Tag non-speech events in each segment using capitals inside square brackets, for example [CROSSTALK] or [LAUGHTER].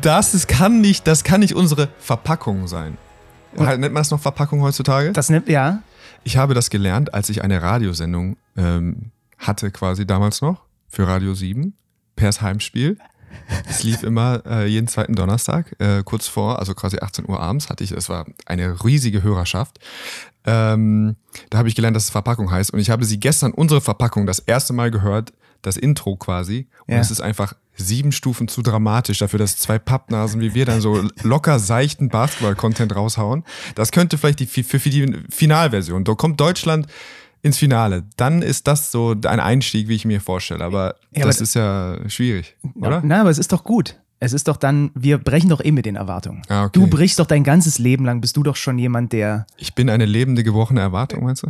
Das ist, kann nicht, das kann nicht unsere Verpackung sein. Halt, nennt man das noch Verpackung heutzutage? Das nimmt, ja. Ich habe das gelernt, als ich eine Radiosendung ähm, hatte, quasi damals noch, für Radio 7, Pers Heimspiel. Es lief immer äh, jeden zweiten Donnerstag, äh, kurz vor, also quasi 18 Uhr abends hatte ich, es war eine riesige Hörerschaft. Ähm, da habe ich gelernt, dass es Verpackung heißt. Und ich habe sie gestern, unsere Verpackung, das erste Mal gehört, das Intro quasi. Und Ja. es ist einfach sieben Stufen zu dramatisch dafür, dass zwei Pappnasen wie wir dann so locker seichten Basketball-Content raushauen. Das könnte vielleicht die, für, für die Finalversion. Da kommt Deutschland ins Finale. Dann ist das so ein Einstieg, wie ich mir vorstelle. Aber Ja, das aber- ist ja schwierig, oder? Na, aber es ist doch gut. Es ist doch dann, wir brechen doch eh mit den Erwartungen. Ah, okay. Du brichst doch dein ganzes Leben lang, bist du doch schon jemand, der, Ich bin eine lebende, gebrochene Erwartung, meinst du?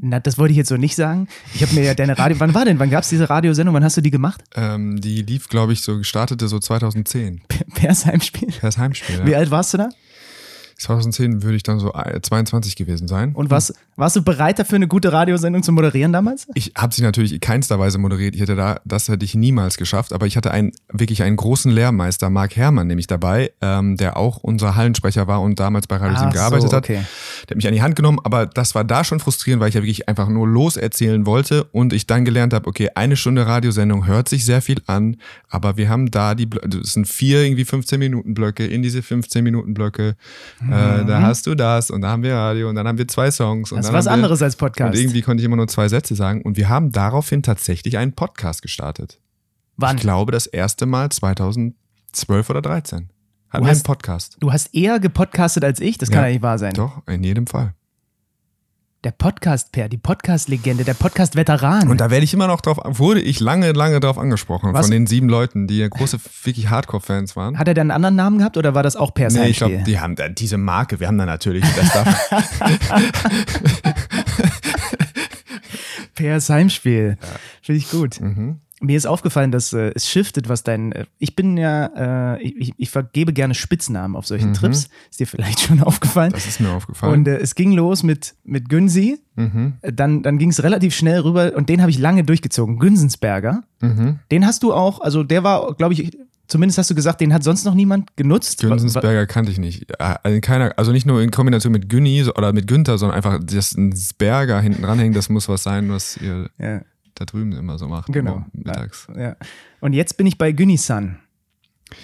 Na, das wollte ich jetzt so nicht sagen. Ich habe mir ja deine Radio, wann war denn, wann gab es diese Radiosendung, wann hast du die gemacht? Ähm, die lief, glaube ich, so, startete so 2010. Pers Heimspiel. Das Heimspiel. Wie Ja. alt warst du da? 2010 würde ich dann so äh, 22 gewesen sein. Und warst, warst du bereit dafür, eine gute Radiosendung zu moderieren damals? Ich habe sie natürlich in keinster Weise moderiert. Ich hätte da, das hätte ich niemals geschafft. Aber ich hatte einen wirklich einen großen Lehrmeister, Marc Herrmann, nämlich dabei, ähm, der auch unser Hallensprecher war und damals bei Radio 7 Ach gearbeitet so, hat. okay. Der hat mich an die Hand genommen, aber das war da schon frustrierend, weil ich ja wirklich einfach nur loserzählen wollte und ich dann gelernt habe, okay, eine Stunde Radiosendung hört sich sehr viel an, aber wir haben da die, das sind vier irgendwie 15 Minuten Blöcke, in diese 15 Minuten Blöcke, äh, da hast du das und da haben wir Radio und dann haben wir zwei Songs. Und Mhm. Das ist was haben wir, anderes als Podcast. Und irgendwie konnte ich immer nur zwei Sätze sagen und wir haben daraufhin tatsächlich einen Podcast gestartet. Wann? Ich glaube, das erste Mal 2012 oder 13. Hatten Du wir einen hast- Podcast. Du hast eher gepodcastet als ich, das kann Ja. ja nicht wahr sein. Doch, in jedem Fall. Der Podcast-Per, die Podcast-Legende, der Podcast-Veteran. Und da werde ich immer noch drauf, wurde ich lange, lange drauf angesprochen Was? von den sieben Leuten, die ja große, wirklich Hardcore-Fans waren. Hat er denn einen anderen Namen gehabt oder war das auch Pers Nee, ich glaube, die haben da diese Marke, wir haben da natürlich, das darf, [LAUGHS] Pers Heimspiel. Finde ich gut. Mhm. Mir ist aufgefallen, dass äh, es shiftet, was dein. Äh, ich bin ja, äh, ich, ich vergebe gerne Spitznamen auf solchen Trips. Ist dir vielleicht [LAUGHS] schon aufgefallen? Mhm. das ist mir aufgefallen. Und äh, es ging los mit, mit Günsi. mhm. Äh, Dann, dann ging es relativ schnell rüber und den habe ich lange durchgezogen. Günsensberger. Mhm. Den hast du auch, also der war, glaube ich, zumindest hast du gesagt, den hat sonst noch niemand genutzt. Günsensberger kannte ich nicht. In keiner, also nicht nur in Kombination mit Günni oder mit Günther, sondern einfach, dass ein Berger hinten dranhängt, das muss was sein, was ihr Ja, da drüben immer so macht. genau. Mittags. Ja. Und jetzt bin ich bei Günni-san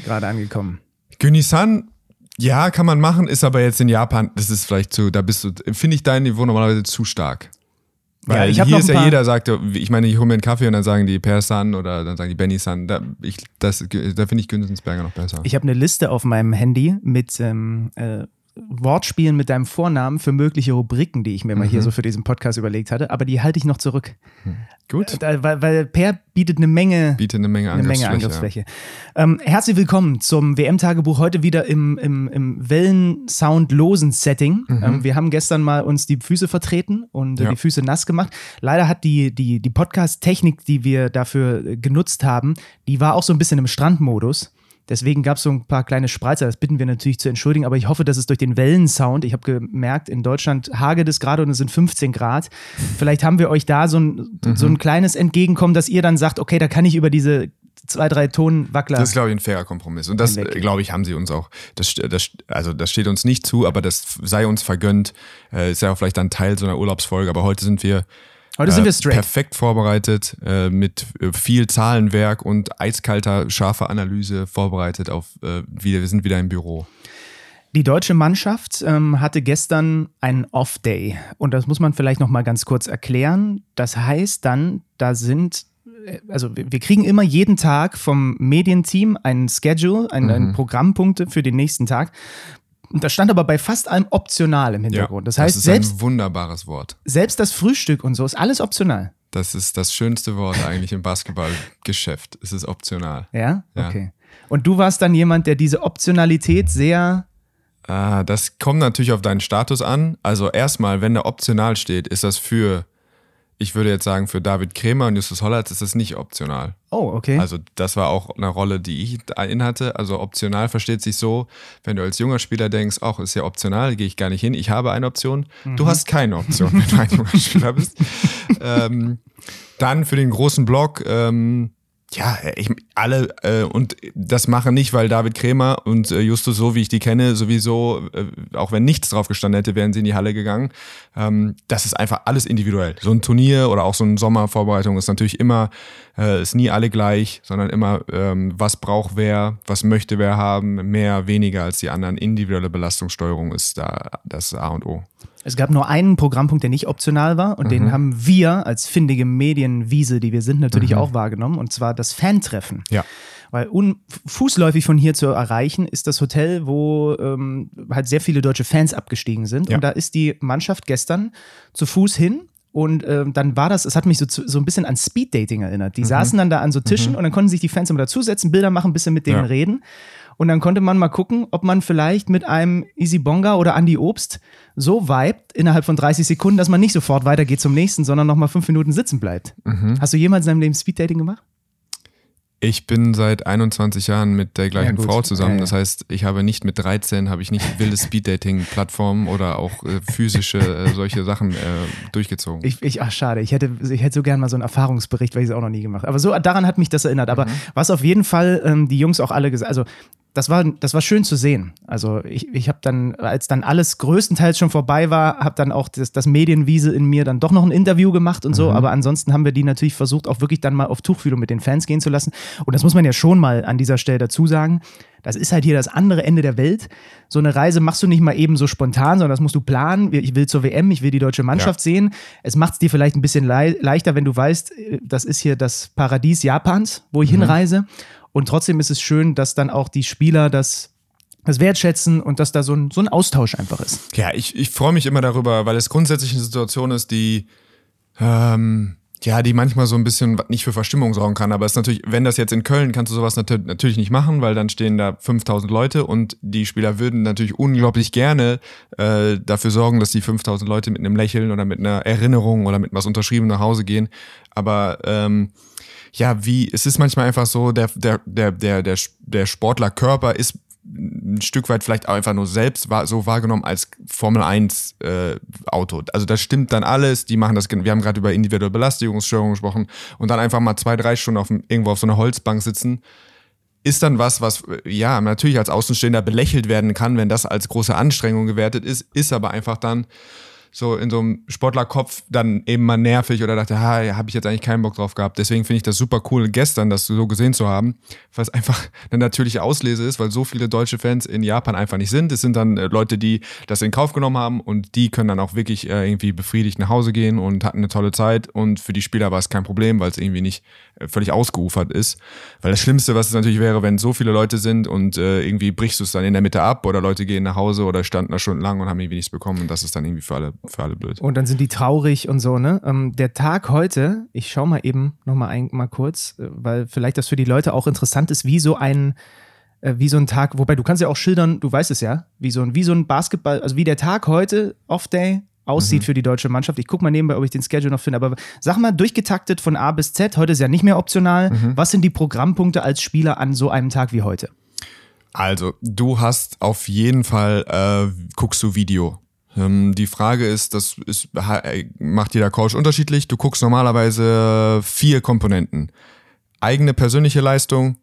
gerade angekommen. Günni-san, ja, kann man machen, ist aber jetzt in Japan, das ist vielleicht zu, da bist du, finde ich dein Niveau normalerweise zu stark. Weil Ja, hier ist ja jeder sagt, ich meine, ich hole mir einen Kaffee und dann sagen die Per-san oder dann sagen die Benny-san. Da, ich, das, da finde ich Günzensberger noch besser. Ich habe eine Liste auf meinem Handy mit ähm, äh, Wortspielen mit deinem Vornamen für mögliche Rubriken, die ich mir mal Mhm. hier so für diesen Podcast überlegt hatte, aber die halte ich noch zurück. Gut. Da, weil, weil Per bietet eine Menge, Bietet eine Menge eine Menge Angriffsfläche. Angriffsfläche. Ähm, herzlich willkommen zum WM-Tagebuch, heute wieder im, im, im Wellen-Sound-losen Setting. Ähm, wir haben gestern mal uns die Füße vertreten und äh, Ja. die Füße nass gemacht. Leider hat die, die, die Podcast-Technik, die wir dafür äh, genutzt haben, die war auch so ein bisschen im Strandmodus. Deswegen gab es so ein paar kleine Spreizer, das bitten wir natürlich zu entschuldigen, aber ich hoffe, dass es durch den Wellensound, ich habe gemerkt, in Deutschland hagelt es gerade und es sind 15 Grad. Vielleicht haben wir euch da so ein, so Mhm. ein kleines Entgegenkommen, dass ihr dann sagt, okay, da kann ich über diese zwei, drei Tonwackler. Das ist, glaube ich, ein fairer Kompromiss. Und das, glaube ich, haben sie uns auch. Das, das, also, das steht uns nicht zu, aber das sei uns vergönnt. Äh, ist ja auch vielleicht dann Teil so einer Urlaubsfolge. Aber heute sind wir Heute sind äh, wir straight. perfekt vorbereitet, äh, mit äh, viel Zahlenwerk und eiskalter, scharfer Analyse vorbereitet auf, äh, wieder, wir sind wieder im Büro. Die deutsche Mannschaft ähm, hatte gestern einen Off-Day und das muss man vielleicht noch mal ganz kurz erklären. Das heißt dann, da sind äh, also wir kriegen immer jeden Tag vom Medienteam einen Schedule, ein, ein Programmpunkte für den nächsten Tag. Und das stand aber bei fast allem optional im Hintergrund. das heißt, ist selbst, ein wunderbares Wort. selbst das Frühstück und so ist alles optional. Das ist das schönste Wort eigentlich im Basketballgeschäft. Es ist optional. Ja? Ja. Okay. Und du warst dann jemand, der diese Optionalität sehr. Ah, das kommt natürlich auf deinen Status an. Also erstmal, wenn da optional steht, ist das für, ich würde jetzt sagen, für David Krämer und Justus Hollatz ist das nicht optional. Oh, okay. Also das war auch eine Rolle, die ich da innehatte. Also optional versteht sich so, wenn du als junger Spieler denkst, ach, ist ja optional, gehe ich gar nicht hin, ich habe eine Option. Du hast keine Option, [LAUGHS] wenn du ein junger Spieler bist. ähm, dann für den großen Block, ähm, ja, ich, alle äh, und das machen nicht, weil David Krämer und äh, Justus, so wie ich die kenne, sowieso, äh, auch wenn nichts drauf gestanden hätte, wären sie in die Halle gegangen. Ähm, das ist einfach alles individuell. So ein Turnier oder auch so eine Sommervorbereitung ist natürlich immer, äh, ist nie alle gleich, sondern immer, ähm, was braucht wer, was möchte wer haben, mehr, weniger als die anderen. Individuelle Belastungssteuerung ist da das A und O. Es gab nur einen Programmpunkt, der nicht optional war und mhm. den haben wir als findige Medienwiese, die wir sind, natürlich mhm. auch wahrgenommen und zwar das Fantreffen. Ja. Weil fußläufig von hier zu erreichen ist das Hotel, wo ähm, halt sehr viele deutsche Fans abgestiegen sind. Ja. Und da ist die Mannschaft gestern zu Fuß hin und ähm, dann war das, es hat mich so, so ein bisschen an Speeddating erinnert. Die mhm. saßen dann da an so Tischen mhm. und dann konnten sich die Fans immer dazusetzen, Bilder machen, ein bisschen mit denen ja. reden. Und dann konnte man mal gucken, ob man vielleicht mit einem Easy Bonga oder Andy Obst so vibet innerhalb von 30 Sekunden, dass man nicht sofort weitergeht zum nächsten, sondern nochmal fünf Minuten sitzen bleibt. Mhm. Hast du jemals in deinem Leben Speeddating gemacht? Ich bin seit 21 Jahren mit der gleichen ja, Frau zusammen. Ja, ja. Das heißt, ich habe nicht mit 13 habe ich nicht wilde Speeddating-Plattformen oder auch äh, physische äh, solche Sachen äh, durchgezogen. Ich, ich, ach schade, ich hätte, ich hätte so gern mal so einen Erfahrungsbericht, weil ich es auch noch nie gemacht. Aber so daran hat mich das erinnert. Aber mhm. was auf jeden Fall ähm, die Jungs auch alle gesagt, also das war, das war schön zu sehen. Also ich, ich habe dann, als dann alles größtenteils schon vorbei war, habe dann auch das, das Medienwiese in mir dann doch noch ein Interview gemacht und so. Mhm. Aber ansonsten haben wir die natürlich versucht, auch wirklich dann mal auf Tuchfühlung mit den Fans gehen zu lassen. Und das muss man ja schon mal an dieser Stelle dazu sagen. Das ist halt hier das andere Ende der Welt. So eine Reise machst du nicht mal eben so spontan, sondern das musst du planen. Ich will zur WM, ich will die deutsche Mannschaft ja. sehen. Es macht es dir vielleicht ein bisschen le leichter, wenn du weißt, äh, das ist hier das Paradies Japans, wo ich mhm. hinreise. Und trotzdem ist es schön, dass dann auch die Spieler das das wertschätzen und dass da so ein, so ein Austausch einfach ist. Ja, ich, ich freue mich immer darüber, weil es grundsätzlich eine Situation ist, die, ähm, ja, die manchmal so ein bisschen nicht für Verstimmung sorgen kann. Aber es ist natürlich, wenn das jetzt in Köln, kannst du sowas natürlich nicht machen, weil dann stehen da 5000 Leute und die Spieler würden natürlich unglaublich gerne äh, dafür sorgen, dass die 5000 Leute mit einem Lächeln oder mit einer Erinnerung oder mit was unterschrieben nach Hause gehen. Aber ähm, ja, wie, es ist manchmal einfach so, der, der, der, der, der, der Sportlerkörper ist ein Stück weit vielleicht auch einfach nur selbst so wahrgenommen als Formel 1 äh, Auto. Also das stimmt dann alles, die machen das, wir haben gerade über individuelle Belastigungsstörungen gesprochen und dann einfach mal zwei, drei Stunden auf, irgendwo auf so einer Holzbank sitzen, ist dann was, was ja natürlich als Außenstehender belächelt werden kann, wenn das als große Anstrengung gewertet ist, ist aber einfach dann so in so einem Sportlerkopf dann eben mal nervig oder dachte, ha, habe ich jetzt eigentlich keinen Bock drauf gehabt. Deswegen finde ich das super cool, gestern das so gesehen zu haben, was [LAUGHS] einfach eine natürliche Auslese ist, weil so viele deutsche Fans in Japan einfach nicht sind. Es sind dann äh, Leute, die das in Kauf genommen haben und die können dann auch wirklich äh, irgendwie befriedigt nach Hause gehen und hatten eine tolle Zeit und für die Spieler war es kein Problem, weil es irgendwie nicht völlig ausgeufert ist. Weil das Schlimmste, was es natürlich wäre, wenn so viele Leute sind und äh, irgendwie brichst du es dann in der Mitte ab oder Leute gehen nach Hause oder standen da stundenlang und haben irgendwie nichts bekommen und das ist dann irgendwie für alle für alle blöd. Und dann sind die traurig und so, ne? Ähm, der Tag heute, ich schau mal eben nochmal mal kurz, äh, weil vielleicht das für die Leute auch interessant ist, wie so ein, äh, wie so ein Tag, wobei du kannst ja auch schildern, du weißt es ja, wie so ein, wie so ein Basketball, also wie der Tag heute, Off-Day, aussieht mhm. für die deutsche Mannschaft. Ich gucke mal nebenbei, ob ich den Schedule noch finde. Aber sag mal, durchgetaktet von A bis Z, heute ist ja nicht mehr optional. Mhm. Was sind die Programmpunkte als Spieler an so einem Tag wie heute? Also, du hast auf jeden Fall, äh, guckst du Video. Ähm, die Frage ist, das ist, macht jeder Coach unterschiedlich. Du guckst normalerweise vier Komponenten. Eigene persönliche Leistung,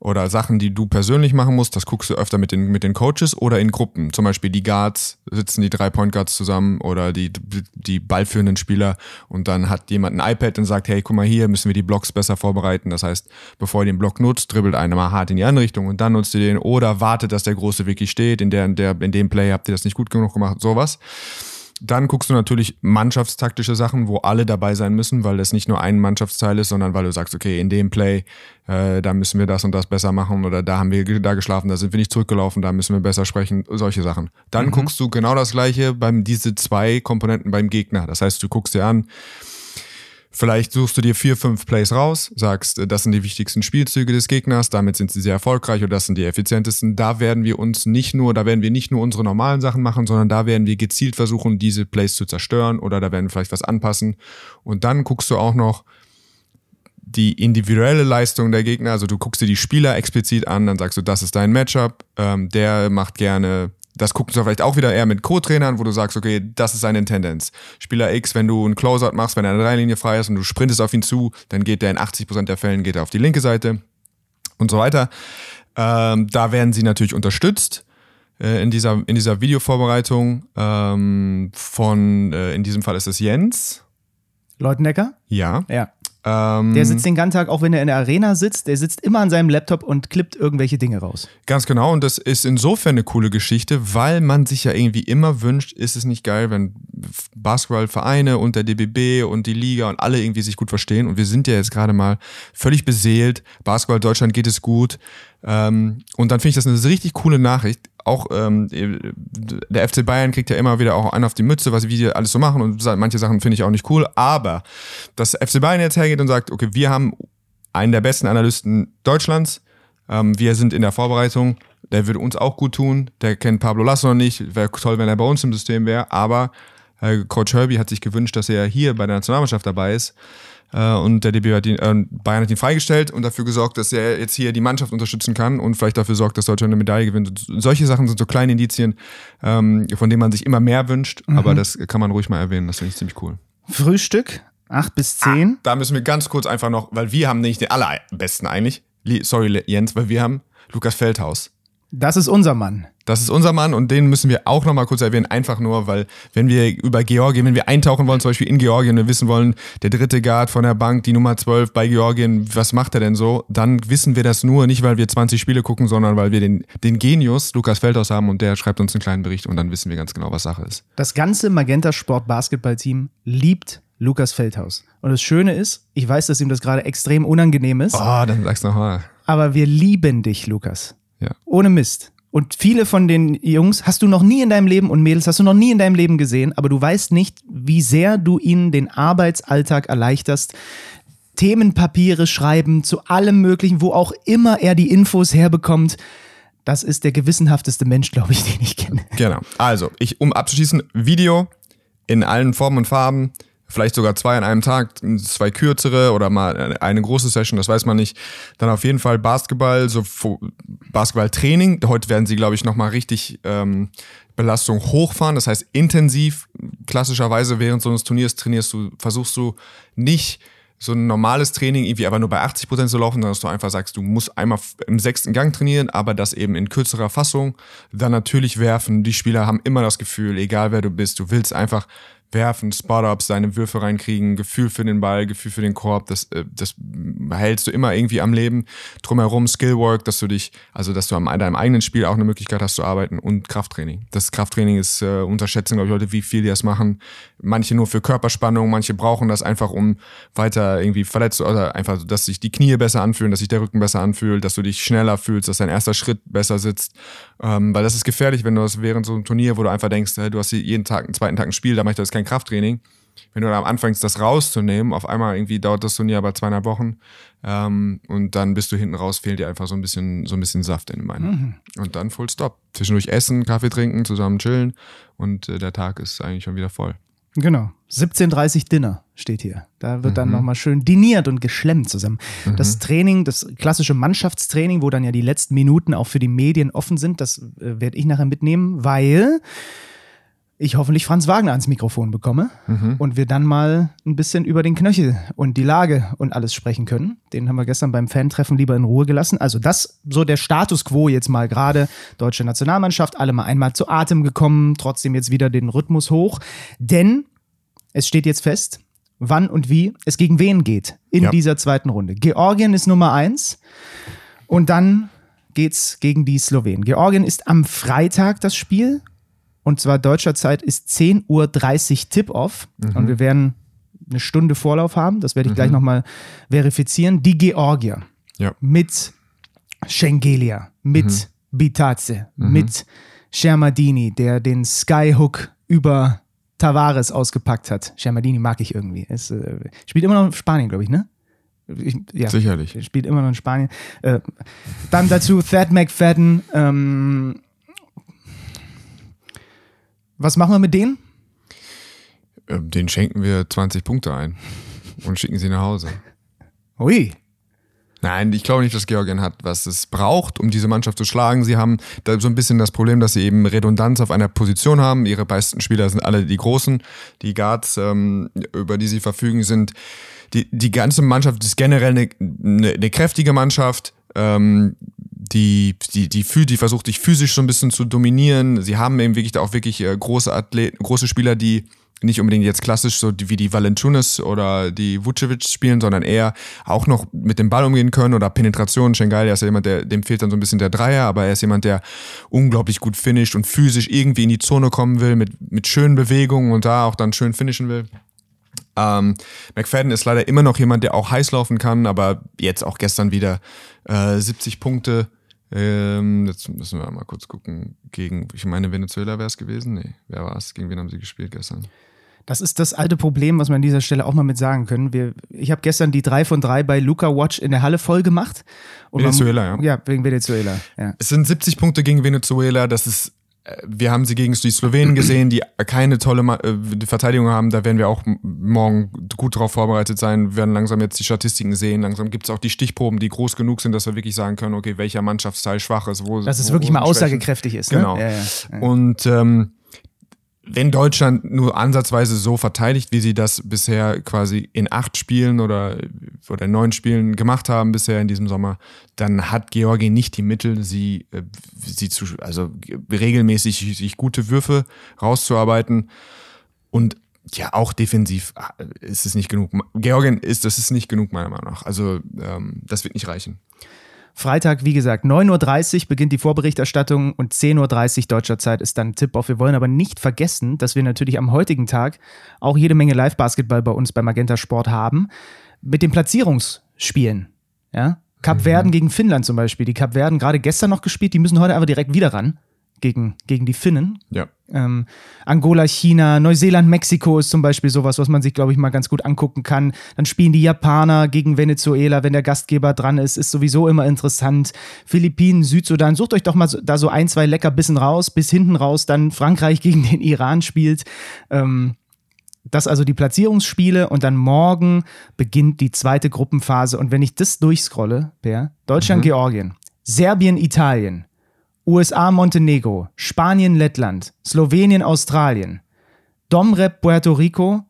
oder Sachen, die du persönlich machen musst, das guckst du öfter mit den, mit den Coaches oder in Gruppen. Zum Beispiel die Guards, sitzen die drei Point Guards zusammen oder die, die ballführenden Spieler und dann hat jemand ein iPad und sagt, hey, guck mal hier, müssen wir die Blocks besser vorbereiten. Das heißt, bevor ihr den Block nutzt, dribbelt einer mal hart in die andere Richtung und dann nutzt ihr den oder wartet, dass der große wirklich steht. In der, in der, in dem Play habt ihr das nicht gut genug gemacht, sowas. Dann guckst du natürlich mannschaftstaktische Sachen, wo alle dabei sein müssen, weil das nicht nur ein Mannschaftsteil ist, sondern weil du sagst, okay, in dem Play, äh, da müssen wir das und das besser machen oder da haben wir da geschlafen, da sind wir nicht zurückgelaufen, da müssen wir besser sprechen, solche Sachen. Dann mhm. guckst du genau das gleiche beim diese zwei Komponenten beim Gegner. Das heißt, du guckst dir an, Vielleicht suchst du dir vier, fünf Plays raus, sagst, äh, das sind die wichtigsten Spielzüge des Gegners, damit sind sie sehr erfolgreich oder das sind die effizientesten. Da werden wir uns nicht nur, da werden wir nicht nur unsere normalen Sachen machen, sondern da werden wir gezielt versuchen, diese Plays zu zerstören oder da werden wir vielleicht was anpassen. Und dann guckst du auch noch die individuelle Leistung der Gegner, also du guckst dir die Spieler explizit an, dann sagst du, das ist dein Matchup, ähm, der macht gerne das gucken sie vielleicht auch wieder eher mit Co-Trainern, wo du sagst, okay, das ist seine Tendenz. Spieler X, wenn du einen Closeout machst, wenn er eine Dreilinie frei ist und du sprintest auf ihn zu, dann geht der in 80% der Fällen geht er auf die linke Seite und so weiter. Ähm, da werden sie natürlich unterstützt äh, in, dieser, in dieser Videovorbereitung ähm, von, äh, in diesem Fall ist es Jens. Leutendecker? Ja. Ja. Ähm, der sitzt den ganzen Tag, auch wenn er in der Arena sitzt, der sitzt immer an seinem Laptop und klippt irgendwelche Dinge raus. Ganz genau, und das ist insofern eine coole Geschichte, weil man sich ja irgendwie immer wünscht, ist es nicht geil, wenn Basketballvereine und der DBB und die Liga und alle irgendwie sich gut verstehen. Und wir sind ja jetzt gerade mal völlig beseelt. Basketball Deutschland geht es gut. Ähm, und dann finde ich das eine richtig coole Nachricht. Auch ähm, der FC Bayern kriegt ja immer wieder auch einen auf die Mütze, was wir alles so machen. Und manche Sachen finde ich auch nicht cool. Aber dass FC Bayern jetzt hergeht und sagt, okay, wir haben einen der besten Analysten Deutschlands. Ähm, wir sind in der Vorbereitung. Der würde uns auch gut tun. Der kennt Pablo Lasso noch nicht. Wäre toll, wenn er bei uns im System wäre. Aber äh, Coach Herbie hat sich gewünscht, dass er hier bei der Nationalmannschaft dabei ist. Äh, und der DB hat ihn, äh, Bayern hat ihn freigestellt und dafür gesorgt, dass er jetzt hier die Mannschaft unterstützen kann und vielleicht dafür sorgt, dass Deutschland eine Medaille gewinnt. Und solche Sachen sind so kleine Indizien, ähm, von denen man sich immer mehr wünscht, mhm. aber das kann man ruhig mal erwähnen. Das finde ich ziemlich cool. Frühstück, 8 bis 10. Ah, da müssen wir ganz kurz einfach noch, weil wir haben nicht den allerbesten eigentlich. Sorry, Jens, weil wir haben Lukas Feldhaus. Das ist unser Mann. Das ist unser Mann und den müssen wir auch nochmal kurz erwähnen, einfach nur, weil wenn wir über Georgien, wenn wir eintauchen wollen, zum Beispiel in Georgien, wir wissen wollen, der dritte Guard von der Bank, die Nummer 12 bei Georgien, was macht er denn so? Dann wissen wir das nur, nicht weil wir 20 Spiele gucken, sondern weil wir den, den Genius Lukas Feldhaus haben und der schreibt uns einen kleinen Bericht und dann wissen wir ganz genau, was Sache ist. Das ganze Magenta Sport Basketballteam liebt Lukas Feldhaus. Und das Schöne ist, ich weiß, dass ihm das gerade extrem unangenehm ist. Oh, dann sag's nochmal. Aber wir lieben dich, Lukas. Ja. Ohne Mist. Und viele von den Jungs hast du noch nie in deinem Leben und Mädels hast du noch nie in deinem Leben gesehen, aber du weißt nicht, wie sehr du ihnen den Arbeitsalltag erleichterst. Themenpapiere schreiben zu allem Möglichen, wo auch immer er die Infos herbekommt. Das ist der gewissenhafteste Mensch, glaube ich, den ich kenne. Genau. Also, ich, um abzuschließen, Video in allen Formen und Farben vielleicht sogar zwei an einem Tag, zwei kürzere oder mal eine große Session, das weiß man nicht. Dann auf jeden Fall Basketball, so Basketballtraining. Heute werden sie, glaube ich, nochmal richtig ähm, Belastung hochfahren. Das heißt intensiv. Klassischerweise während so eines Turniers trainierst du, versuchst du nicht so ein normales Training irgendwie aber nur bei 80 Prozent zu laufen, sondern dass du einfach sagst, du musst einmal im sechsten Gang trainieren, aber das eben in kürzerer Fassung. Dann natürlich werfen. Die Spieler haben immer das Gefühl, egal wer du bist, du willst einfach werfen, Spot-Ups, seine Würfe reinkriegen, Gefühl für den Ball, Gefühl für den Korb, das, äh, das hältst du immer irgendwie am Leben. Drumherum Skillwork, dass du dich, also dass du am deinem eigenen Spiel auch eine Möglichkeit hast zu arbeiten und Krafttraining. Das Krafttraining ist äh, unterschätzen, glaube ich, Leute, wie viel die das machen. Manche nur für Körperspannung, manche brauchen das einfach, um weiter irgendwie verletzt oder einfach, dass sich die Knie besser anfühlen, dass sich der Rücken besser anfühlt, dass du dich schneller fühlst, dass dein erster Schritt besser sitzt. Ähm, weil das ist gefährlich, wenn du das während so einem Turnier, wo du einfach denkst, hey, du hast jeden Tag, einen zweiten Tag ein Spiel, da mache ich das kein Krafttraining. Wenn du dann anfängst, das rauszunehmen, auf einmal irgendwie dauert das Turnier aber zweieinhalb Wochen ähm, und dann bist du hinten raus, fehlt dir einfach so ein bisschen, so ein bisschen Saft in den Beinen. Mhm. Und dann Full Stop. Zwischendurch essen, Kaffee trinken, zusammen chillen und äh, der Tag ist eigentlich schon wieder voll. Genau. 17.30 Dinner steht hier. Da wird mhm. dann nochmal schön diniert und geschlemmt zusammen. Mhm. Das Training, das klassische Mannschaftstraining, wo dann ja die letzten Minuten auch für die Medien offen sind, das äh, werde ich nachher mitnehmen, weil ich hoffentlich Franz Wagner ans Mikrofon bekomme mhm. und wir dann mal ein bisschen über den Knöchel und die Lage und alles sprechen können. Den haben wir gestern beim Fan-Treffen lieber in Ruhe gelassen. Also das so der Status quo jetzt mal gerade. Deutsche Nationalmannschaft, alle mal einmal zu Atem gekommen, trotzdem jetzt wieder den Rhythmus hoch. Denn es steht jetzt fest, wann und wie es gegen wen geht in ja. dieser zweiten Runde. Georgien ist Nummer eins und dann geht's gegen die Slowenen. Georgien ist am Freitag das Spiel und zwar deutscher Zeit ist 10.30 Uhr Tip-Off. Mhm. Und wir werden eine Stunde Vorlauf haben. Das werde ich mhm. gleich nochmal verifizieren. Die Georgier. Ja. Mit Schengelia, mit mhm. Bitaze, mhm. mit Shermadini, der den Skyhook über Tavares ausgepackt hat. Shermadini mag ich irgendwie. Es äh, spielt immer noch in Spanien, glaube ich, ne? Ich, ja, Sicherlich. Spielt immer noch in Spanien. Äh, dann dazu Thad McFadden, ähm, was machen wir mit denen? Ähm, den schenken wir 20 Punkte ein und schicken sie nach Hause. Ui. Nein, ich glaube nicht, dass Georgien hat, was es braucht, um diese Mannschaft zu schlagen. Sie haben da so ein bisschen das Problem, dass sie eben Redundanz auf einer Position haben. Ihre besten Spieler sind alle die Großen. Die Guards, ähm, über die sie verfügen, sind die, die ganze Mannschaft ist generell eine, eine, eine kräftige Mannschaft. Ähm, die, die, die, die, versucht dich physisch so ein bisschen zu dominieren. Sie haben eben wirklich auch wirklich äh, große Athleten, große Spieler, die nicht unbedingt jetzt klassisch so wie die Valentunas oder die Vucevic spielen, sondern eher auch noch mit dem Ball umgehen können oder Penetration. Schengeil, der ist ja jemand, der, dem fehlt dann so ein bisschen der Dreier, aber er ist jemand, der unglaublich gut finisht und physisch irgendwie in die Zone kommen will, mit, mit schönen Bewegungen und da auch dann schön finishen will. Ähm, McFadden ist leider immer noch jemand, der auch heiß laufen kann, aber jetzt auch gestern wieder äh, 70 Punkte. Ähm, jetzt müssen wir mal kurz gucken. Gegen, ich meine, Venezuela wäre es gewesen? Nee, wer war es? Gegen wen haben sie gespielt gestern? Das ist das alte Problem, was wir an dieser Stelle auch mal mit sagen können. Wir, ich habe gestern die 3 von 3 bei Luca Watch in der Halle voll gemacht. Und Venezuela, man, ja. Ja, wegen Venezuela. Ja. Es sind 70 Punkte gegen Venezuela. Das ist, wir haben sie gegen die Slowenen gesehen, die keine tolle äh, Verteidigung haben. Da werden wir auch morgen gut darauf vorbereitet sein. Wir werden langsam jetzt die Statistiken sehen. Langsam gibt es auch die Stichproben, die groß genug sind, dass wir wirklich sagen können, okay, welcher Mannschaftsteil schwach ist. Wo, dass es wo, wirklich mal aussagekräftig ist. Ne? Genau. Ja, ja, Und ähm, wenn Deutschland nur ansatzweise so verteidigt, wie sie das bisher quasi in acht Spielen oder, oder neun Spielen gemacht haben bisher in diesem Sommer, dann hat Georgien nicht die Mittel, sie, äh, sie zu, also regelmäßig sich gute Würfe rauszuarbeiten. Und ja, auch defensiv äh, ist es nicht genug. Georgien ist, das ist nicht genug, meiner Meinung nach. Also, ähm, das wird nicht reichen. Freitag, wie gesagt, 9.30 Uhr beginnt die Vorberichterstattung und 10.30 Uhr deutscher Zeit ist dann Tip-Off. Wir wollen aber nicht vergessen, dass wir natürlich am heutigen Tag auch jede Menge Live-Basketball bei uns bei Magenta Sport haben. Mit den Platzierungsspielen. Ja? Kap Verden mhm. gegen Finnland zum Beispiel. Die Kap Verden gerade gestern noch gespielt, die müssen heute aber direkt wieder ran gegen, gegen die Finnen. Ja. Ähm, Angola, China, Neuseeland, Mexiko ist zum Beispiel sowas, was man sich, glaube ich, mal ganz gut angucken kann. Dann spielen die Japaner gegen Venezuela, wenn der Gastgeber dran ist, ist sowieso immer interessant. Philippinen, Südsudan, sucht euch doch mal so, da so ein, zwei Leckerbissen raus, bis hinten raus dann Frankreich [LAUGHS] gegen den Iran spielt. Ähm, das also die Platzierungsspiele und dann morgen beginnt die zweite Gruppenphase. Und wenn ich das durchscrolle, Per, Deutschland, mhm. Georgien, Serbien, Italien, USA, Montenegro, Spanien, Lettland, Slowenien, Australien, Domrep, Puerto Rico,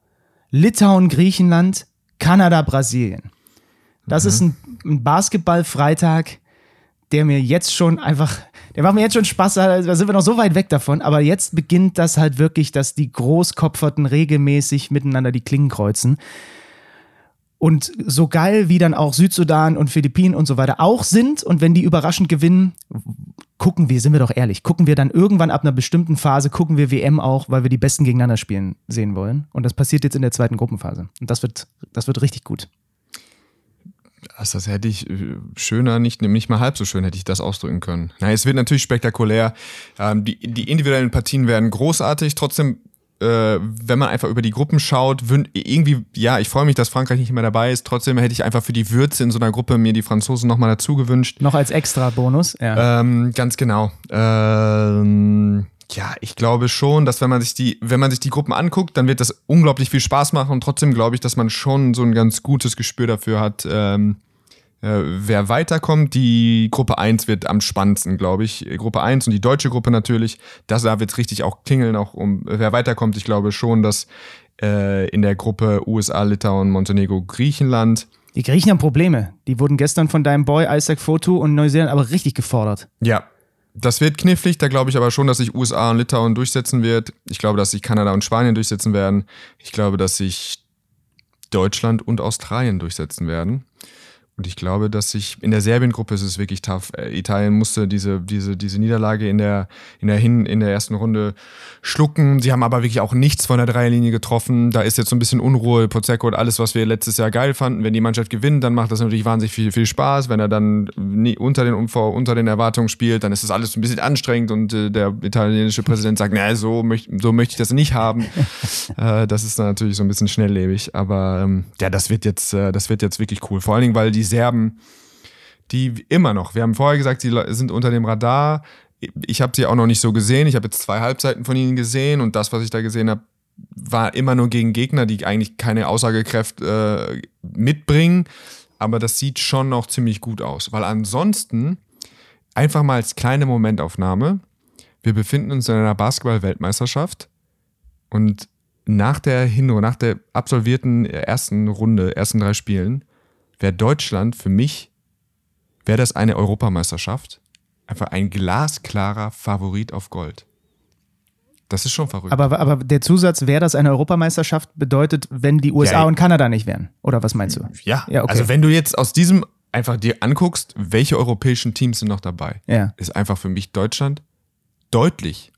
Litauen, Griechenland, Kanada, Brasilien. Das mhm. ist ein, ein Basketball-Freitag, der mir jetzt schon einfach, der macht mir jetzt schon Spaß, da sind wir noch so weit weg davon, aber jetzt beginnt das halt wirklich, dass die Großkopferten regelmäßig miteinander die Klingen kreuzen. Und so geil wie dann auch Südsudan und Philippinen und so weiter auch sind und wenn die überraschend gewinnen, gucken wir, sind wir doch ehrlich, gucken wir dann irgendwann ab einer bestimmten Phase, gucken wir WM auch, weil wir die Besten gegeneinander spielen sehen wollen. Und das passiert jetzt in der zweiten Gruppenphase. Und das wird, das wird richtig gut. Also das hätte ich äh, schöner, nicht, nicht mal halb so schön hätte ich das ausdrücken können. Na, es wird natürlich spektakulär. Ähm, die, die individuellen Partien werden großartig. Trotzdem äh, wenn man einfach über die Gruppen schaut, irgendwie, ja, ich freue mich, dass Frankreich nicht mehr dabei ist. Trotzdem hätte ich einfach für die Würze in so einer Gruppe mir die Franzosen nochmal dazu gewünscht. Noch als extra Bonus, ja. Ähm, ganz genau. Ähm, ja, ich glaube schon, dass wenn man sich die, wenn man sich die Gruppen anguckt, dann wird das unglaublich viel Spaß machen und trotzdem glaube ich, dass man schon so ein ganz gutes Gespür dafür hat, ähm, äh, wer weiterkommt, die Gruppe 1 wird am spannendsten, glaube ich. Gruppe 1 und die deutsche Gruppe natürlich. Das da wird richtig auch klingeln, auch um wer weiterkommt. Ich glaube schon, dass äh, in der Gruppe USA, Litauen, Montenegro, Griechenland. Die Griechen haben Probleme. Die wurden gestern von deinem Boy Isaac Foto und Neuseeland aber richtig gefordert. Ja, das wird knifflig, da glaube ich aber schon, dass sich USA und Litauen durchsetzen wird. Ich glaube, dass sich Kanada und Spanien durchsetzen werden. Ich glaube, dass sich Deutschland und Australien durchsetzen werden. Und ich glaube, dass sich in der Serbien-Gruppe ist es wirklich tough. Äh, Italien musste diese, diese, diese Niederlage in der, in der Hin, in der ersten Runde schlucken. Sie haben aber wirklich auch nichts von der Dreierlinie getroffen. Da ist jetzt so ein bisschen Unruhe, Pozecco und alles, was wir letztes Jahr geil fanden. Wenn die Mannschaft gewinnt, dann macht das natürlich wahnsinnig viel, viel Spaß. Wenn er dann unter den, unter den Erwartungen spielt, dann ist das alles ein bisschen anstrengend und äh, der italienische Präsident sagt, na, so, möcht, so möchte ich das nicht haben. [LAUGHS] äh, das ist dann natürlich so ein bisschen schnelllebig. Aber ähm, ja, das wird jetzt, das wird jetzt wirklich cool. Vor allen Dingen, weil die Serben, die immer noch, wir haben vorher gesagt, sie sind unter dem Radar. Ich habe sie auch noch nicht so gesehen. Ich habe jetzt zwei Halbzeiten von ihnen gesehen und das, was ich da gesehen habe, war immer nur gegen Gegner, die eigentlich keine Aussagekräfte äh, mitbringen. aber das sieht schon noch ziemlich gut aus. Weil ansonsten, einfach mal als kleine Momentaufnahme, wir befinden uns in einer Basketball-Weltmeisterschaft und nach der Hinrunde, nach der absolvierten ersten Runde, ersten drei Spielen, wäre Deutschland für mich, wäre das eine Europameisterschaft, einfach ein glasklarer Favorit auf Gold. Das ist schon verrückt. Aber, aber der Zusatz, wäre das eine Europameisterschaft, bedeutet, wenn die USA Ja, und Kanada nicht wären. Oder was meinst du? ja, Ja, okay. also wenn du jetzt aus diesem einfach dir anguckst, welche europäischen Teams sind noch dabei, Ja. ist einfach für mich Deutschland deutlich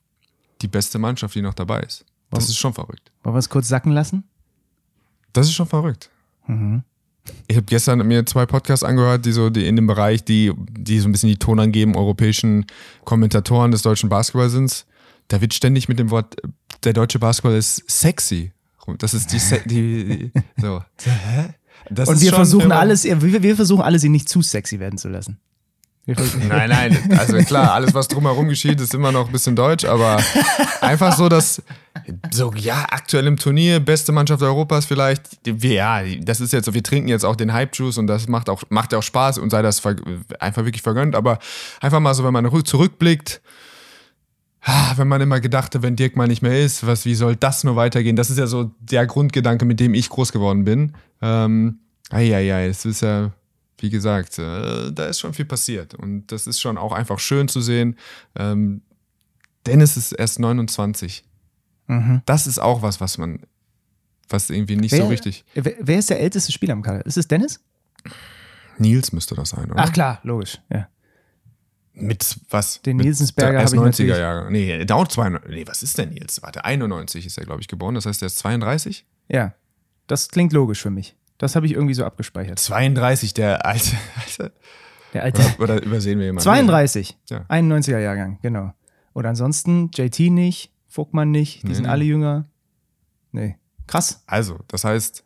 die beste Mannschaft, die noch dabei ist. Das ist schon verrückt. Wollen wir es kurz sacken lassen? Das ist schon verrückt. Mhm. Ich habe gestern mir zwei Podcasts angehört, die so die in dem Bereich, die, die so ein bisschen die Ton angeben, europäischen Kommentatoren des deutschen Basketballs sind. Da wird ständig mit dem Wort, der deutsche Basketball ist sexy. Das ist die, Se die, die so. [LAUGHS] Das Und wir versuchen alles, wir, wir versuchen alle, sie nicht zu sexy werden zu lassen. [LAUGHS] Nein, nein, also klar, alles, was drumherum geschieht, ist immer noch ein bisschen deutsch, aber [LAUGHS] einfach so, dass, so, ja, aktuell im Turnier, beste Mannschaft Europas vielleicht, ja, das ist jetzt so, wir trinken jetzt auch den Hype-Juice und das macht auch, macht ja auch Spaß und sei das einfach wirklich vergönnt, aber einfach mal so, wenn man rück- zurückblickt, ah, wenn man immer gedachte, wenn Dirk mal nicht mehr ist, was, wie soll das nur weitergehen? Das ist ja so der Grundgedanke, mit dem ich groß geworden bin. Ähm, Eieiei, es ist ja, wie gesagt, äh, da ist schon viel passiert. Und das ist schon auch einfach schön zu sehen. Ähm, Dennis ist erst 29. Mhm. Das ist auch was, was man, was irgendwie nicht Wer, so richtig. Wer, wer ist der älteste Spieler im Kader? Ist es Dennis? Nils müsste das sein, oder? Ach klar, logisch. Ja. Mit was? Den erst habe ich 90er natürlich- Jahre. Nee, der auch 92. Nee, was ist denn Nils? Warte, 91 ist er, glaube ich, geboren. Das heißt, der ist 32? ja. Das klingt logisch für mich. Das habe ich irgendwie so abgespeichert. 32, der alte. alte Der alte. oder, oder übersehen wir jemanden? 32. Ja. 91er Jahrgang, genau. Und ansonsten JT nicht, Vogtmann nicht, die Nee. sind alle jünger. Nee. Krass. Also, das heißt,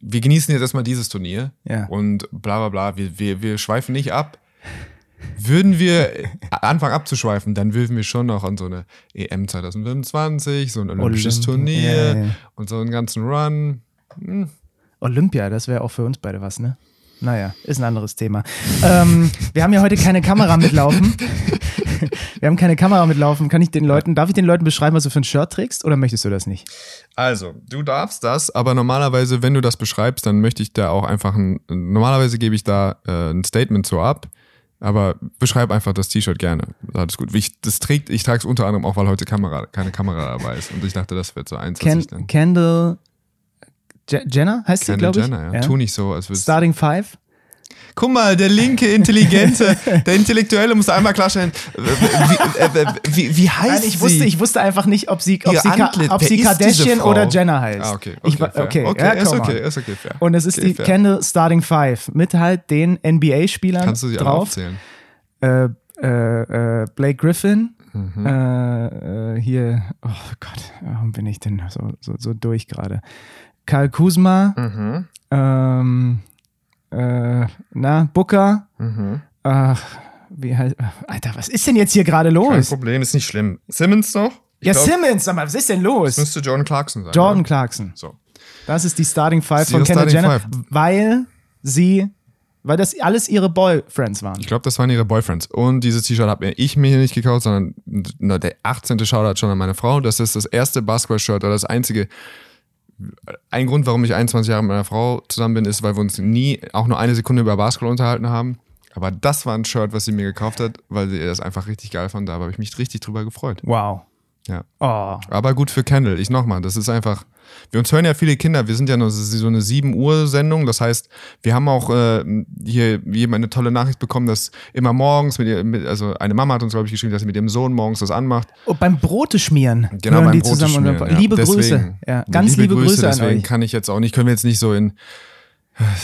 wir genießen jetzt erstmal dieses Turnier Ja. und bla bla bla. Wir, wir, wir schweifen nicht ab. Würden wir anfangen abzuschweifen, dann würden wir schon noch an so eine EM 2025, so ein olympisches Olympi- Turnier ja, ja. und so einen ganzen Run. Hm. Olympia, das wäre auch für uns beide was, ne? Naja, ist ein anderes Thema. ähm, wir haben ja heute keine Kamera mitlaufen. [LAUGHS] wir haben keine Kamera mitlaufen. Kann ich den Leuten, darf ich den Leuten beschreiben, was du für ein Shirt trägst oder möchtest du das nicht? Also, du darfst das, aber normalerweise, wenn du das beschreibst, dann möchte ich da auch einfach ein. Normalerweise gebe ich da äh, ein Statement so ab, aber beschreib einfach das T-Shirt gerne. Alles gut. Ich, das trägt, ich trage es unter anderem auch, weil heute Kamera, keine Kamera dabei ist. Und ich dachte, das wird so eins, dann. Kendall Je Jenner heißt sie, Kendall glaube ich. Jenner, ja. Tu nicht so, als würdest Starting Five. Guck mal, der linke Intelligente, [LAUGHS] der Intellektuelle muss einmal klarstellen, wie, äh, wie, wie heißt Nein, ich wusste, sie? ich wusste einfach nicht, ob sie, ob Ihr sie, Antlitz. ob sie Kardashian oder Jenner heißt. Ah, okay, Ich okay, wa- fair. okay, okay ja, ist okay, ist okay, fair. Und es ist okay, die fair. Kendall Starting Five mit halt den NBA-Spielern Kannst du sie alle drauf. aufzählen? Äh, äh, äh, Blake Griffin. Mhm. Äh, äh, hier, oh Gott, warum bin ich denn so, so, so durch gerade? Karl Kuzma. Mhm. Ähm, äh, na, Booker. Mhm. Ach, wie heißt. Alter, was ist denn jetzt hier gerade Kein los? Problem, ist nicht schlimm. Simmons noch? Ich Ja, glaub, Simmons, sag mal, was ist denn Das los? müsste Jordan Clarkson sein. Jordan Oder? Clarkson. So. Das ist die Starting Five Sie von Kendall Jenner, Five. weil sie, weil das alles ihre Boyfriends waren. Ich glaube, das waren ihre Boyfriends. Und dieses T-Shirt habe ich mir hier nicht gekauft, sondern der 18. Shoutout schon an meine Frau. Das ist das erste Basketball-Shirt oder das einzige. Ein Grund, warum ich 21 Jahre mit meiner Frau zusammen bin, ist, weil wir uns nie auch nur eine Sekunde über Basketball unterhalten haben. Aber das war ein Shirt, was sie mir gekauft hat, weil sie das einfach richtig geil fand. Da habe ich mich richtig drüber gefreut. Wow. Ja. Oh. Aber gut für Kendall. Ich nochmal, das ist einfach. Wir uns hören ja viele Kinder. Wir sind ja nur so eine 7 Uhr Sendung. Das heißt, wir haben auch äh, hier jemand eine tolle Nachricht bekommen, dass immer morgens mit ihr, mit, also eine Mama hat uns glaube ich geschrieben, dass sie mit ihrem Sohn morgens das anmacht. Und beim Brote schmieren. Genau beim die Brote zusammen schmieren, ja. liebe Grüße. Deswegen. Ja, ganz liebe, Grüße, an Deswegen euch. kann ich jetzt auch nicht, können wir jetzt nicht so in,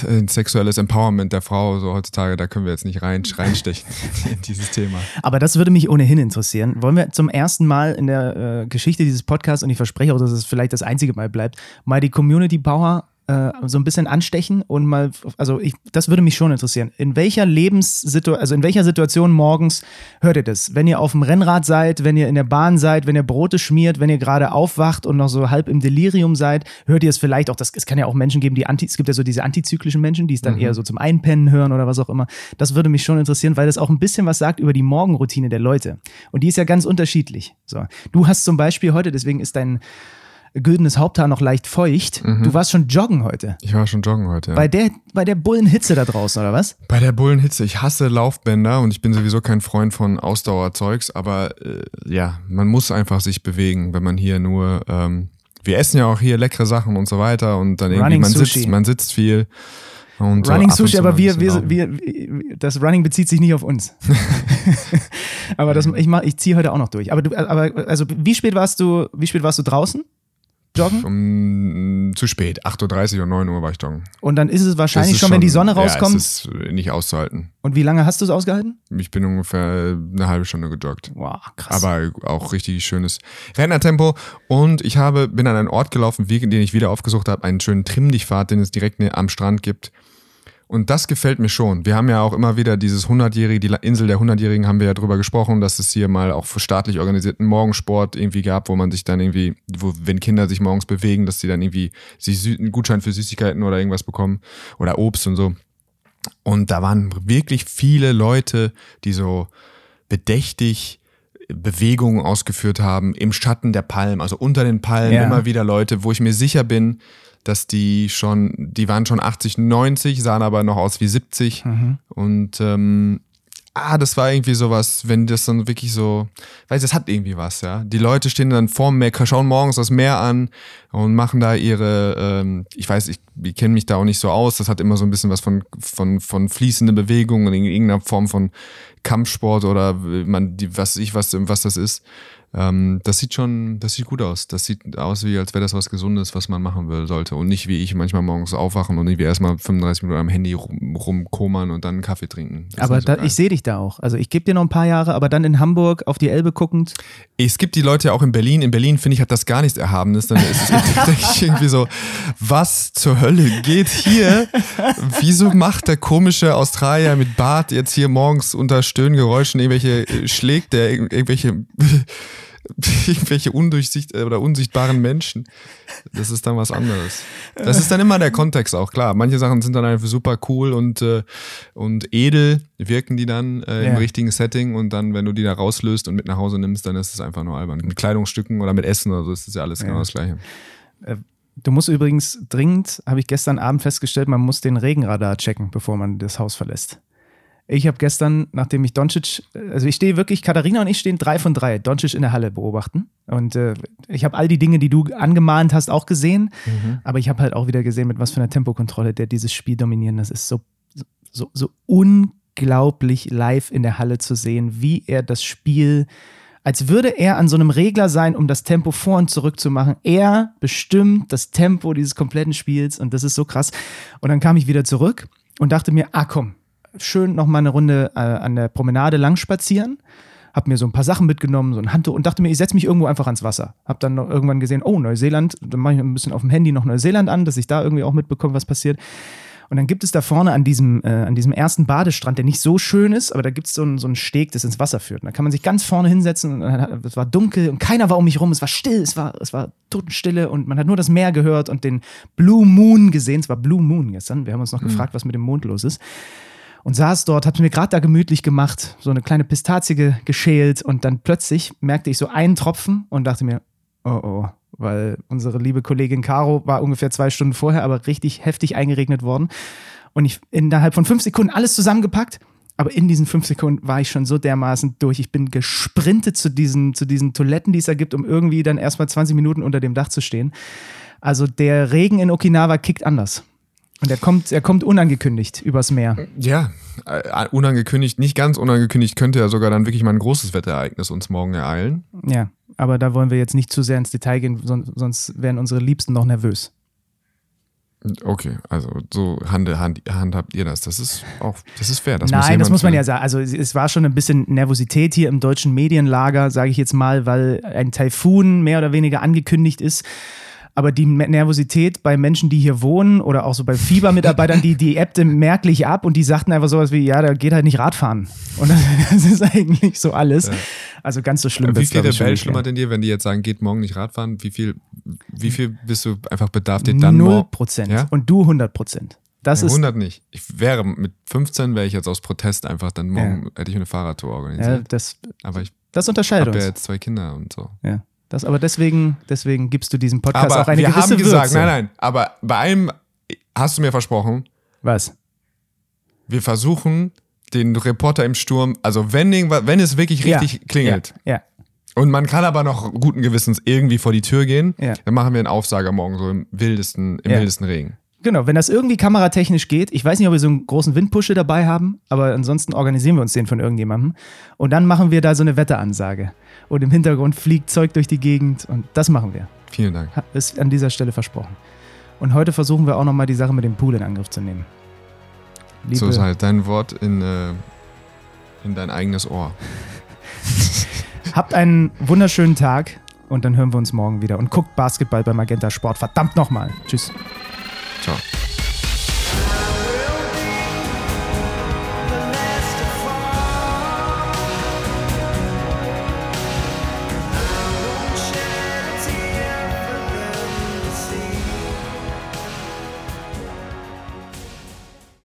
in sexuelles Empowerment der Frau so heutzutage, da können wir jetzt nicht rein, [LAUGHS] reinstechen in dieses Thema. Aber das würde mich ohnehin interessieren. Wollen wir zum ersten Mal in der äh, Geschichte dieses Podcasts, und ich verspreche auch, dass es vielleicht das einzige Mal bleibt, mal die Community Power äh, so ein bisschen anstechen und mal, also ich, das würde mich schon interessieren. In welcher Lebenssituation, also in welcher Situation morgens hört ihr das? Wenn ihr auf dem Rennrad seid, wenn ihr in der Bahn seid, wenn ihr Brote schmiert, wenn ihr gerade aufwacht und noch so halb im Delirium seid, hört ihr es vielleicht auch, das, es kann ja auch Menschen geben, die anti, es gibt ja so diese antizyklischen Menschen, die es dann mhm. eher so zum Einpennen hören oder was auch immer. Das würde mich schon interessieren, weil das auch ein bisschen was sagt über die Morgenroutine der Leute. Und die ist ja ganz unterschiedlich. So. Du hast zum Beispiel heute, deswegen ist dein güldenes Haupthaar noch leicht feucht. Mhm. Du warst schon joggen heute. Ich war schon joggen heute. Ja. Bei der, bei der Bullenhitze da draußen, oder was? Bei der Bullenhitze. Ich hasse Laufbänder und ich bin sowieso kein Freund von Ausdauerzeugs, aber äh, ja, man muss einfach sich bewegen, wenn man hier nur. Ähm, wir essen ja auch hier leckere Sachen und so weiter und dann irgendwie man sitzt, man sitzt viel. Und Running Sushi, aber wir, wir, wir, das Running bezieht sich nicht auf uns. [LAUGHS] aber das, ich, ich ziehe heute auch noch durch. Aber du, aber also wie spät warst du, wie spät warst du draußen? Joggen? Um, zu spät. 8.30 Uhr und 9 Uhr war ich joggen. Und dann ist es wahrscheinlich ist schon, wenn die Sonne rauskommt. Ja, es ist nicht auszuhalten. Und wie lange hast du es ausgehalten? Ich bin ungefähr eine halbe Stunde gejoggt. Wow, krass. Aber auch richtig schönes Rennertempo. Und ich habe, bin an einen Ort gelaufen, den ich wieder aufgesucht habe, einen schönen Trimm-dich-Pfad, den es direkt am Strand gibt. Und das gefällt mir schon. Wir haben ja auch immer wieder dieses 100-jährige, die Insel der 100-Jährigen haben wir ja drüber gesprochen, dass es hier mal auch für staatlich organisierten Morgensport irgendwie gab, wo man sich dann irgendwie, wo, wenn Kinder sich morgens bewegen, dass sie dann irgendwie sich einen Gutschein für Süßigkeiten oder irgendwas bekommen oder Obst und so. Und da waren wirklich viele Leute, die so bedächtig Bewegungen ausgeführt haben im Schatten der Palmen, also unter den Palmen ja. immer wieder Leute, wo ich mir sicher bin, dass die schon, die waren schon 80, 90, sahen aber noch aus wie 70. Mhm. Und ähm, ah, das war irgendwie sowas, wenn das dann wirklich so, weiß das hat irgendwie was, ja. Die Leute stehen dann vorm Meer, schauen morgens das Meer an und machen da ihre, ähm, ich weiß, ich, ich kenne mich da auch nicht so aus, das hat immer so ein bisschen was von, von, von fließenden Bewegungen in irgendeiner Form von Kampfsport oder man, die, was ich, was, was das ist. Ähm, das sieht schon, das sieht gut aus. Das sieht aus, wie als wäre das was Gesundes, was man machen will, sollte. Und nicht wie ich manchmal morgens aufwachen und irgendwie erstmal 35 Minuten am Handy rum, rumkomern und dann einen Kaffee trinken. Das aber so da, ich sehe dich da auch. Also ich gebe dir noch ein paar Jahre, aber dann in Hamburg auf die Elbe guckend. Es gibt die Leute ja auch in Berlin. In Berlin, finde ich, hat das gar nichts Erhabenes. Dann ist es [LAUGHS] irgendwie so, was zur Hölle geht hier? Wieso macht der komische Australier mit Bart jetzt hier morgens unter Stöhngeräuschen irgendwelche, äh, schlägt der irgendwelche [LAUGHS] irgendwelche undurchsicht oder unsichtbaren Menschen. Das ist dann was anderes. Das ist dann immer der Kontext auch, klar. Manche Sachen sind dann einfach super cool und, äh, und edel, wirken die dann äh, im ja. richtigen Setting und dann, wenn du die da rauslöst und mit nach Hause nimmst, dann ist es einfach nur albern. Mit Kleidungsstücken oder mit Essen oder so ist das ja alles ja. genau das Gleiche. Äh, du musst übrigens dringend, habe ich gestern Abend festgestellt, man muss den Regenradar checken, bevor man das Haus verlässt. Ich habe gestern, nachdem ich Doncic, also ich stehe wirklich, Katharina und ich stehen drei von drei, Doncic in der Halle beobachten. Und äh, ich habe all die Dinge, die du angemahnt hast, auch gesehen. Mhm. Aber ich habe halt auch wieder gesehen, mit was für einer Tempokontrolle der dieses Spiel dominieren. Das ist so, so, so unglaublich live in der Halle zu sehen, wie er das Spiel, als würde er an so einem Regler sein, um das Tempo vor und zurück zu machen. Er bestimmt das Tempo dieses kompletten Spiels und das ist so krass. Und dann kam ich wieder zurück und dachte mir, ah komm, schön noch mal eine Runde äh, an der Promenade lang spazieren. Hab mir so ein paar Sachen mitgenommen, so ein Handtuch und dachte mir, ich setze mich irgendwo einfach ans Wasser. Hab dann noch irgendwann gesehen, oh, Neuseeland, dann mache ich ein bisschen auf dem Handy noch Neuseeland an, dass ich da irgendwie auch mitbekomme, was passiert. Und dann gibt es da vorne an diesem, äh, an diesem ersten Badestrand, der nicht so schön ist, aber da gibt es so, ein, so einen Steg, das ins Wasser führt. Und da kann man sich ganz vorne hinsetzen. Und es war dunkel und keiner war um mich rum. Es war still, es war, es war Totenstille und man hat nur das Meer gehört und den Blue Moon gesehen. Es war Blue Moon gestern. Wir haben uns noch mhm. gefragt, was mit dem Mond los ist und saß dort, hab's mir gerade da gemütlich gemacht, so eine kleine Pistazie geschält und dann plötzlich merkte ich so einen Tropfen und dachte mir, oh oh, weil unsere liebe Kollegin Caro war ungefähr zwei Stunden vorher, aber richtig heftig eingeregnet worden. Und ich innerhalb von fünf Sekunden alles zusammengepackt. Aber in diesen fünf Sekunden war ich schon so dermaßen durch. Ich bin gesprintet zu diesen, zu diesen Toiletten, die es da gibt, um irgendwie dann erstmal 20 Minuten unter dem Dach zu stehen. Also der Regen in Okinawa kickt anders. Und er kommt, er kommt unangekündigt übers Meer. Ja, äh, unangekündigt, nicht ganz unangekündigt, könnte ja sogar dann wirklich mal ein großes Wetterereignis uns morgen ereilen. Ja, aber da wollen wir jetzt nicht zu sehr ins Detail gehen, sonst wären unsere Liebsten noch nervös. Okay, also so hand, hand, handhabt ihr das. Das ist auch, das ist fair. Das Nein, muss das muss man ja sagen. Also es war schon ein bisschen Nervosität hier im deutschen Medienlager, sage ich jetzt mal, weil ein Taifun mehr oder weniger angekündigt ist. Aber die Nervosität bei Menschen, die hier wohnen oder auch so bei Fiebermitarbeitern, die, die ebbte merklich ab und die sagten einfach sowas wie, ja, da geht halt nicht Radfahren. Und [LAUGHS] das ist eigentlich so alles. Also ganz so schlimm Wie viel Rebell nicht schlummert in dir, wenn die jetzt sagen, geht morgen nicht Radfahren? Wie viel, wie viel bist du einfach bedarf dir dann Null? Prozent. Ja? Und du 100 Prozent. Das Ja, ist 100 nicht. Ich wäre mit 15 wäre ich jetzt aus Protest einfach dann morgen hätte ich eine Fahrradtour ja, organisiert. das, Aber ich das unterscheidet habe ja uns. jetzt zwei Kinder und so. Ja. Das, aber deswegen, deswegen gibst du diesem Podcast Aber auch eine wir gewisse haben gesagt, Würze. nein, nein, aber bei einem hast du mir versprochen, Was? wir versuchen den Reporter im Sturm, also wenn, wenn es wirklich richtig ja. klingelt Ja. ja. und man kann aber noch guten Gewissens irgendwie vor die Tür gehen, Ja. dann machen wir einen Aufsager morgen so im wildesten, im wildesten Regen. Genau, wenn das irgendwie kameratechnisch geht, ich weiß nicht, ob wir so einen großen Windpusche dabei haben, aber ansonsten organisieren wir uns den von irgendjemandem. Und dann machen wir da so eine Wetteransage. Und im Hintergrund fliegt Zeug durch die Gegend und das machen wir. Vielen Dank. Ist an dieser Stelle versprochen. Und heute versuchen wir auch nochmal die Sache mit dem Pool in Angriff zu nehmen. Liebe, So ist halt dein Wort in, äh, in dein eigenes Ohr. [LAUGHS] Habt einen wunderschönen Tag und dann hören wir uns morgen wieder. Und guckt Basketball bei Magenta Sport. Verdammt nochmal. Tschüss. Ciao.